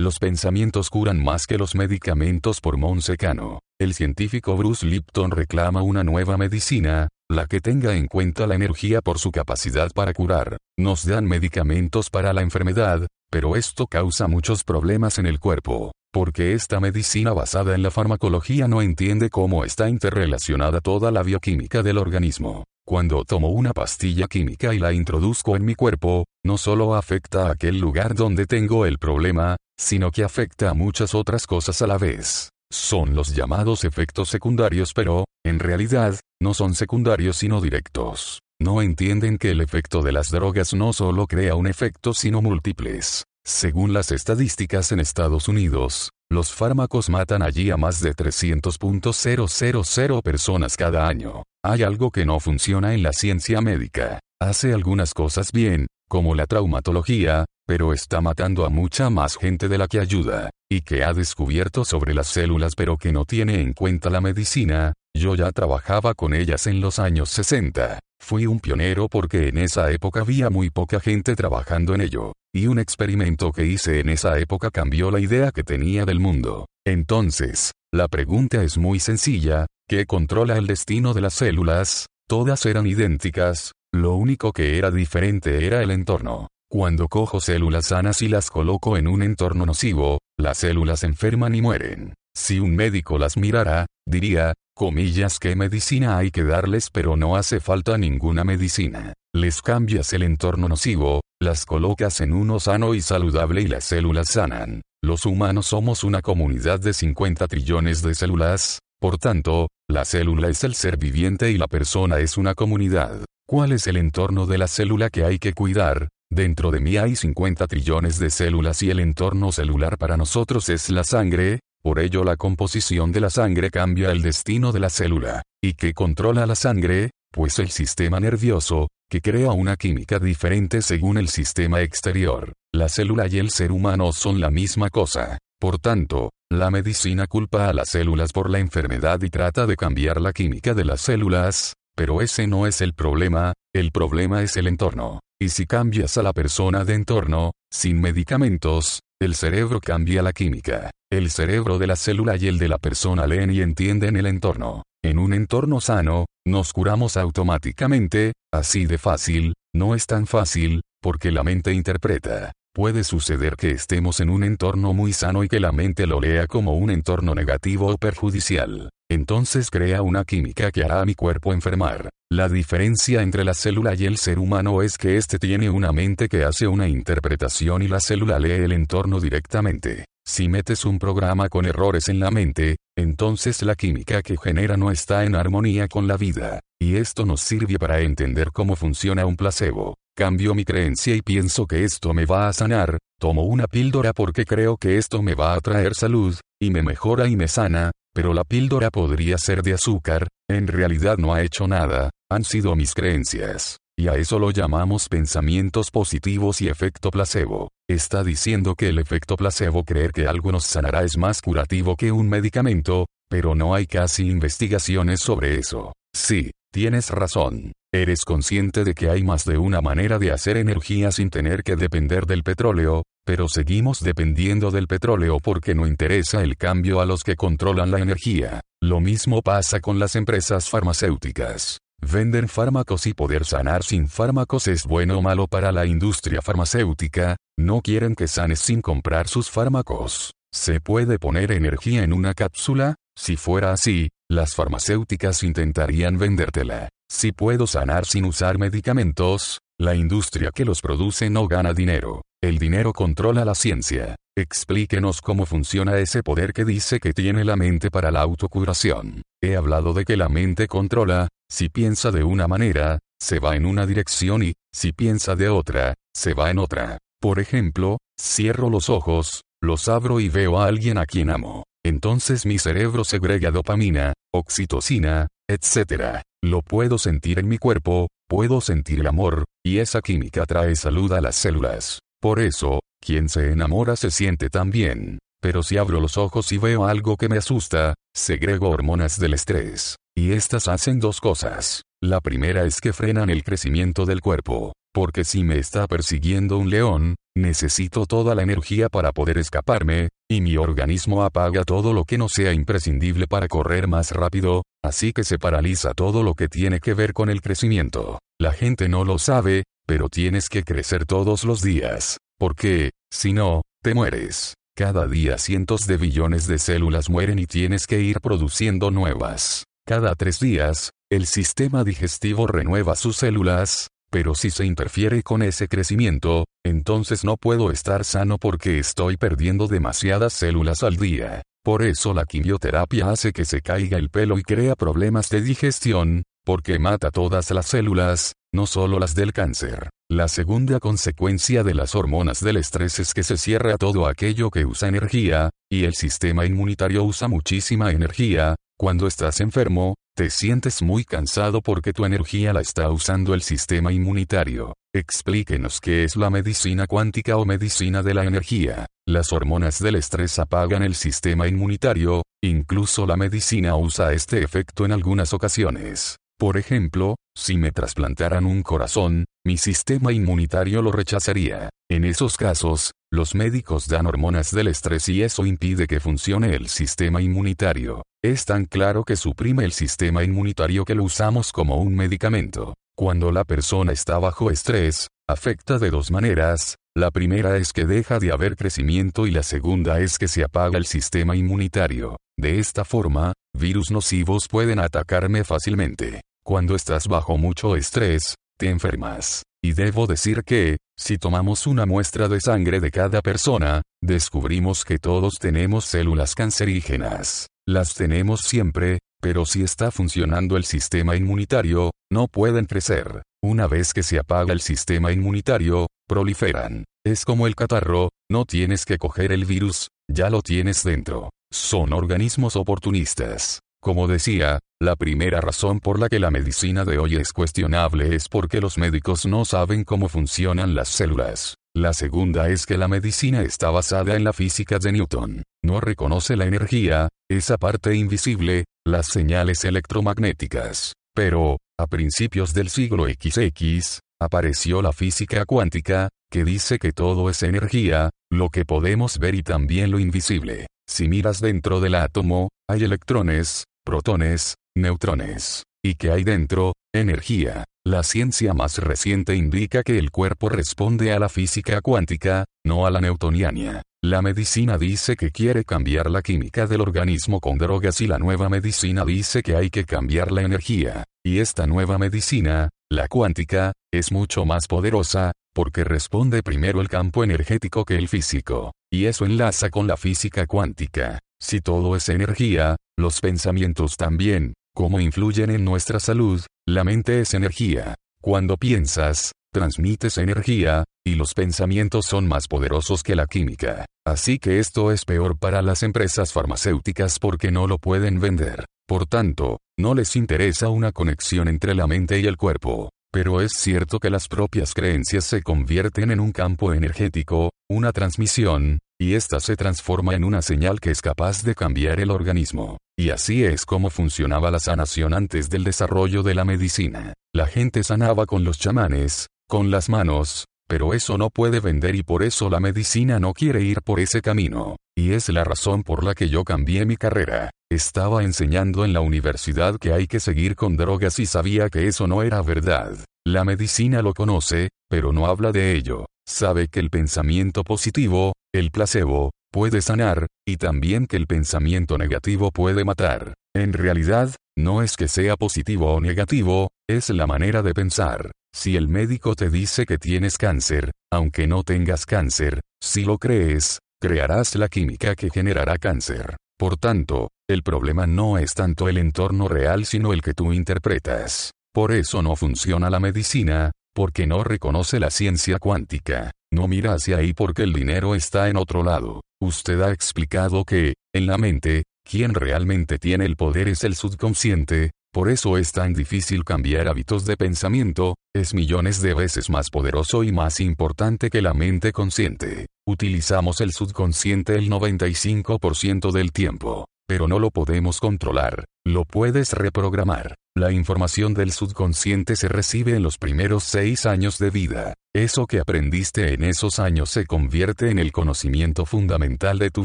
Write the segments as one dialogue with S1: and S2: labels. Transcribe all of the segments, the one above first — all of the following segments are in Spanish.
S1: Los pensamientos curan más que los medicamentos por Monsecano. El científico Bruce Lipton reclama una nueva medicina, la que tenga en cuenta la energía por su capacidad para curar. Nos dan medicamentos para la enfermedad, pero esto causa muchos problemas en el cuerpo, porque esta medicina basada en la farmacología no entiende cómo está interrelacionada toda la bioquímica del organismo. Cuando tomo una pastilla química y la introduzco en mi cuerpo, no solo afecta a aquel lugar donde tengo el problema, sino que afecta a muchas otras cosas a la vez. Son los llamados efectos secundarios pero, en realidad, no son secundarios sino directos. No entienden que el efecto de las drogas no solo crea un efecto sino múltiples. Según las estadísticas en Estados Unidos, los fármacos matan allí a más de 300.000 personas cada año. Hay algo que no funciona en la ciencia médica. Hace algunas cosas bien, como la traumatología, pero está matando a mucha más gente de la que ayuda, y que ha descubierto sobre las células pero que no tiene en cuenta la medicina, yo ya trabajaba con ellas en los años 60. Fui un pionero porque en esa época había muy poca gente trabajando en ello, y un experimento que hice en esa época cambió la idea que tenía del mundo. Entonces, la pregunta es muy sencilla, ¿qué controla el destino de las células? Todas eran idénticas, lo único que era diferente era el entorno. Cuando cojo células sanas y las coloco en un entorno nocivo, las células enferman y mueren. Si un médico las mirara, diría, comillas, ¿qué medicina hay que darles? Pero no hace falta ninguna medicina. Les cambias el entorno nocivo, las colocas en uno sano y saludable y las células sanan. Los humanos somos una comunidad de 50 trillones de células, por tanto, la célula es el ser viviente y la persona es una comunidad. ¿Cuál es el entorno de la célula que hay que cuidar? Dentro de mí hay 50 trillones de células y el entorno celular para nosotros es la sangre, por ello la composición de la sangre cambia el destino de la célula. ¿Y qué controla la sangre? Pues el sistema nervioso, que crea una química diferente según el sistema exterior. La célula y el ser humano son la misma cosa. Por tanto, la medicina culpa a las células por la enfermedad y trata de cambiar la química de las células, pero ese no es el problema, el problema es el entorno. Y si cambias a la persona de entorno, sin medicamentos, el cerebro cambia la química. El cerebro de la célula y el de la persona leen y entienden el entorno. En un entorno sano, nos curamos automáticamente, así de fácil, no es tan fácil, porque la mente interpreta. Puede suceder que estemos en un entorno muy sano y que la mente lo lea como un entorno negativo o perjudicial. Entonces crea una química que hará a mi cuerpo enfermar. La diferencia entre la célula y el ser humano es que éste tiene una mente que hace una interpretación y la célula lee el entorno directamente. Si metes un programa con errores en la mente, entonces la química que genera no está en armonía con la vida. Y esto nos sirve para entender cómo funciona un placebo. Cambio mi creencia y pienso que esto me va a sanar, tomo una píldora porque creo que esto me va a traer salud, y me mejora y me sana, pero la píldora podría ser de azúcar, en realidad no ha hecho nada, han sido mis creencias. Y a eso lo llamamos pensamientos positivos y efecto placebo. Está diciendo que el efecto placebo creer que algo nos sanará es más curativo que un medicamento, pero no hay casi investigaciones sobre eso. Sí, tienes razón. Eres consciente de que hay más de una manera de hacer energía sin tener que depender del petróleo, pero seguimos dependiendo del petróleo porque no interesa el cambio a los que controlan la energía. Lo mismo pasa con las empresas farmacéuticas. Venden fármacos y poder sanar sin fármacos es bueno o malo para la industria farmacéutica, no quieren que sanes sin comprar sus fármacos. ¿Se puede poner energía en una cápsula? Si fuera así, las farmacéuticas intentarían vendértela. Si puedo sanar sin usar medicamentos, la industria que los produce no gana dinero. El dinero controla la ciencia. Explíquenos cómo funciona ese poder que dice que tiene la mente para la autocuración. He hablado de que la mente controla, si piensa de una manera, se va en una dirección y, si piensa de otra, se va en otra. Por ejemplo, cierro los ojos, los abro y veo a alguien a quien amo. Entonces mi cerebro segrega dopamina, oxitocina, etc. Lo puedo sentir en mi cuerpo, puedo sentir el amor, y esa química trae salud a las células. Por eso, quien se enamora se siente tan bien. Pero si abro los ojos y veo algo que me asusta, segrego hormonas del estrés. Y estas hacen dos cosas. La primera es que frenan el crecimiento del cuerpo. Porque si me está persiguiendo un león, necesito toda la energía para poder escaparme, y mi organismo apaga todo lo que no sea imprescindible para correr más rápido, así que se paraliza todo lo que tiene que ver con el crecimiento. La gente no lo sabe, pero tienes que crecer todos los días, porque, si no, te mueres. Cada día cientos de billones de células mueren y tienes que ir produciendo nuevas. Cada tres días, el sistema digestivo renueva sus células, pero si se interfiere con ese crecimiento, entonces no puedo estar sano porque estoy perdiendo demasiadas células al día. Por eso la quimioterapia hace que se caiga el pelo y crea problemas de digestión, porque mata todas las células, no solo las del cáncer. La segunda consecuencia de las hormonas del estrés es que se cierra todo aquello que usa energía, y el sistema inmunitario usa muchísima energía, cuando estás enfermo, te sientes muy cansado porque tu energía la está usando el sistema inmunitario. Explíquenos qué es la medicina cuántica o medicina de la energía. Las hormonas del estrés apagan el sistema inmunitario, incluso la medicina usa este efecto en algunas ocasiones. Por ejemplo, si me trasplantaran un corazón, mi sistema inmunitario lo rechazaría. En esos casos, los médicos dan hormonas del estrés y eso impide que funcione el sistema inmunitario. Es tan claro que suprime el sistema inmunitario que lo usamos como un medicamento. Cuando la persona está bajo estrés, afecta de dos maneras, la primera es que deja de haber crecimiento y la segunda es que se apaga el sistema inmunitario. De esta forma, virus nocivos pueden atacarme fácilmente. Cuando estás bajo mucho estrés, te enfermas. Y debo decir que, si tomamos una muestra de sangre de cada persona, descubrimos que todos tenemos células cancerígenas. Las tenemos siempre, pero si está funcionando el sistema inmunitario, no pueden crecer. Una vez que se apaga el sistema inmunitario, proliferan. Es como el catarro, no tienes que coger el virus, ya lo tienes dentro. Son organismos oportunistas. Como decía, la primera razón por la que la medicina de hoy es cuestionable es porque los médicos no saben cómo funcionan las células. La segunda es que la medicina está basada en la física de Newton. No reconoce la energía, esa parte invisible, las señales electromagnéticas. Pero, a principios del siglo XX, apareció la física cuántica, que dice que todo es energía, lo que podemos ver y también lo invisible. Si miras dentro del átomo, hay electrones, protones, neutrones. ¿Y que hay dentro? Energía. La ciencia más reciente indica que el cuerpo responde a la física cuántica, no a la newtoniana. La medicina dice que quiere cambiar la química del organismo con drogas y la nueva medicina dice que hay que cambiar la energía. Y esta nueva medicina, la cuántica, es mucho más poderosa, porque responde primero el campo energético que el físico. Y eso enlaza con la física cuántica. Si todo es energía, los pensamientos también, cómo influyen en nuestra salud, la mente es energía. Cuando piensas, transmites energía, y los pensamientos son más poderosos que la química. Así que esto es peor para las empresas farmacéuticas porque no lo pueden vender. Por tanto, no les interesa una conexión entre la mente y el cuerpo. Pero es cierto que las propias creencias se convierten en un campo energético, una transmisión, y ésta se transforma en una señal que es capaz de cambiar el organismo. Y así es como funcionaba la sanación antes del desarrollo de la medicina. La gente sanaba con los chamanes, con las manos, pero eso no puede vender y por eso la medicina no quiere ir por ese camino. Y es la razón por la que yo cambié mi carrera. Estaba enseñando en la universidad que hay que seguir con drogas y sabía que eso no era verdad. La medicina lo conoce, pero no habla de ello. Sabe que el pensamiento positivo, el placebo, puede sanar, y también que el pensamiento negativo puede matar. En realidad, no es que sea positivo o negativo, es la manera de pensar. Si el médico te dice que tienes cáncer, aunque no tengas cáncer, si lo crees, crearás la química que generará cáncer. Por tanto, el problema no es tanto el entorno real sino el que tú interpretas. Por eso no funciona la medicina, porque no reconoce la ciencia cuántica. No mira hacia ahí porque el dinero está en otro lado. Usted ha explicado que, en la mente, quien realmente tiene el poder es el subconsciente, por eso es tan difícil cambiar hábitos de pensamiento, es millones de veces más poderoso y más importante que la mente consciente. Utilizamos el subconsciente el 95% del tiempo, pero no lo podemos controlar, lo puedes reprogramar. La información del subconsciente se recibe en los primeros seis años de vida. Eso que aprendiste en esos años se convierte en el conocimiento fundamental de tu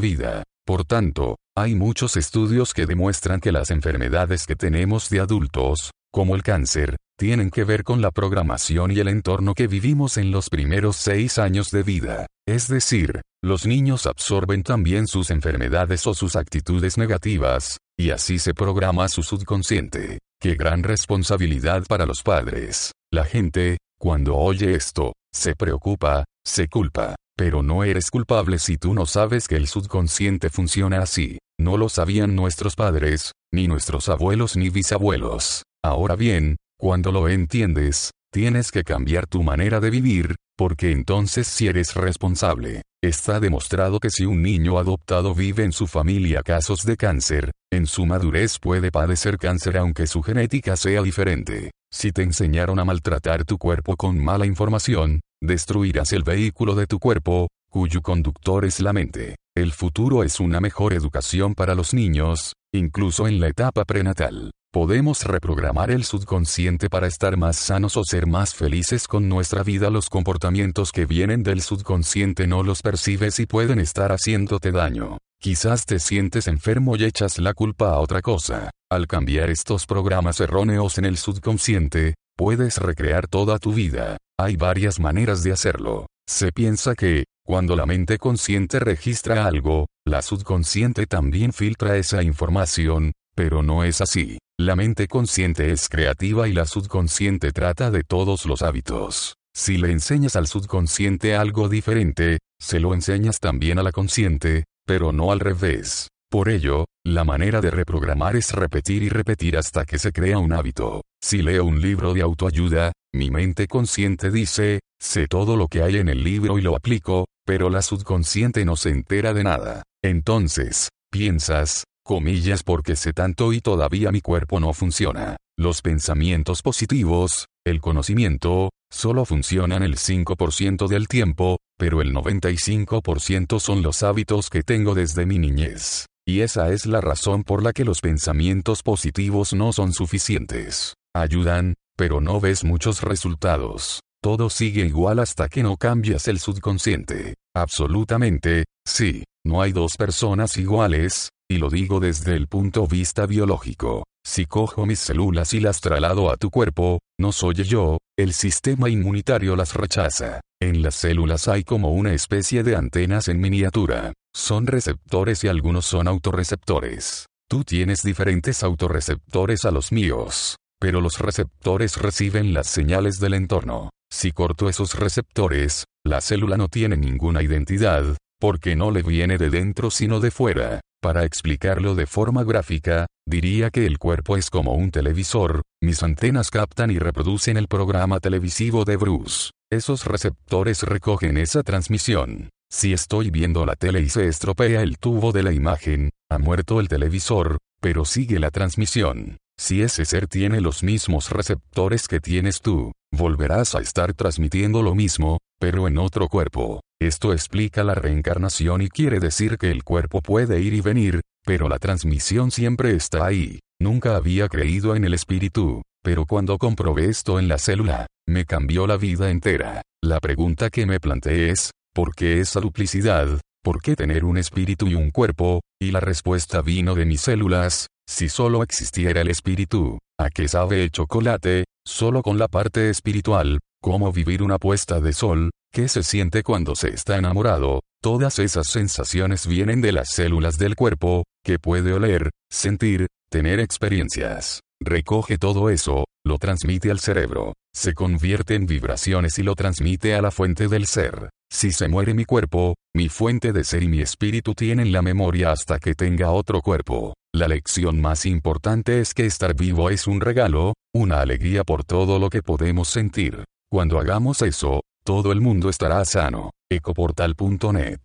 S1: vida. Por tanto, hay muchos estudios que demuestran que las enfermedades que tenemos de adultos, como el cáncer, tienen que ver con la programación y el entorno que vivimos en los primeros seis años de vida. Es decir, los niños absorben también sus enfermedades o sus actitudes negativas, y así se programa su subconsciente. Qué gran responsabilidad para los padres. La gente, cuando oye esto, se preocupa, se culpa. Pero no eres culpable si tú no sabes que el subconsciente funciona así. No lo sabían nuestros padres, ni nuestros abuelos ni bisabuelos. Ahora bien, cuando lo entiendes, tienes que cambiar tu manera de vivir, porque entonces si eres responsable. Está demostrado que si un niño adoptado vive en su familia casos de cáncer, en su madurez puede padecer cáncer aunque su genética sea diferente. Si te enseñaron a maltratar tu cuerpo con mala información, destruirás el vehículo de tu cuerpo, cuyo conductor es la mente. El futuro es una mejor educación para los niños, incluso en la etapa prenatal. Podemos reprogramar el subconsciente para estar más sanos o ser más felices con nuestra vida. Los comportamientos que vienen del subconsciente no los percibes y pueden estar haciéndote daño. Quizás te sientes enfermo y echas la culpa a otra cosa. Al cambiar estos programas erróneos en el subconsciente, puedes recrear toda tu vida. Hay varias maneras de hacerlo. Se piensa que, cuando la mente consciente registra algo, la subconsciente también filtra esa información, pero no es así. La mente consciente es creativa y la subconsciente trata de todos los hábitos. Si le enseñas al subconsciente algo diferente, se lo enseñas también a la consciente, pero no al revés. Por ello, la manera de reprogramar es repetir y repetir hasta que se crea un hábito. Si leo un libro de autoayuda, mi mente consciente dice, sé todo lo que hay en el libro y lo aplico, pero la subconsciente no se entera de nada. Entonces, piensas, comillas porque sé tanto y todavía mi cuerpo no funciona. Los pensamientos positivos, el conocimiento, solo funcionan el 5% del tiempo, pero el 95% son los hábitos que tengo desde mi niñez. Y esa es la razón por la que los pensamientos positivos no son suficientes. Ayudan, pero no ves muchos resultados. Todo sigue igual hasta que no cambias el subconsciente. Absolutamente, sí, no hay dos personas iguales, y lo digo desde el punto de vista biológico. Si cojo mis células y las traslado a tu cuerpo, no soy yo, el sistema inmunitario las rechaza. En las células hay como una especie de antenas en miniatura. Son receptores y algunos son autorreceptores. Tú tienes diferentes autorreceptores a los míos. Pero los receptores reciben las señales del entorno. Si corto esos receptores, la célula no tiene ninguna identidad, porque no le viene de dentro sino de fuera. Para explicarlo de forma gráfica, diría que el cuerpo es como un televisor, mis antenas captan y reproducen el programa televisivo de Bruce. Esos receptores recogen esa transmisión. Si estoy viendo la tele y se estropea el tubo de la imagen, ha muerto el televisor, pero sigue la transmisión. Si ese ser tiene los mismos receptores que tienes tú, volverás a estar transmitiendo lo mismo, pero en otro cuerpo. Esto explica la reencarnación y quiere decir que el cuerpo puede ir y venir, pero la transmisión siempre está ahí. Nunca había creído en el espíritu, pero cuando comprobé esto en la célula, me cambió la vida entera. La pregunta que me planteé es, ¿por qué esa duplicidad? ¿Por qué tener un espíritu y un cuerpo? Y la respuesta vino de mis células, si solo existiera el espíritu, ¿a qué sabe el chocolate? Solo con la parte espiritual, cómo vivir una puesta de sol, qué se siente cuando se está enamorado, todas esas sensaciones vienen de las células del cuerpo, que puede oler, sentir, tener experiencias. Recoge todo eso, lo transmite al cerebro, se convierte en vibraciones y lo transmite a la fuente del ser. Si se muere mi cuerpo, mi fuente de ser y mi espíritu tienen la memoria hasta que tenga otro cuerpo. La lección más importante es que estar vivo es un regalo, una alegría por todo lo que podemos sentir. Cuando hagamos eso, todo el mundo estará sano. Ecoportal.net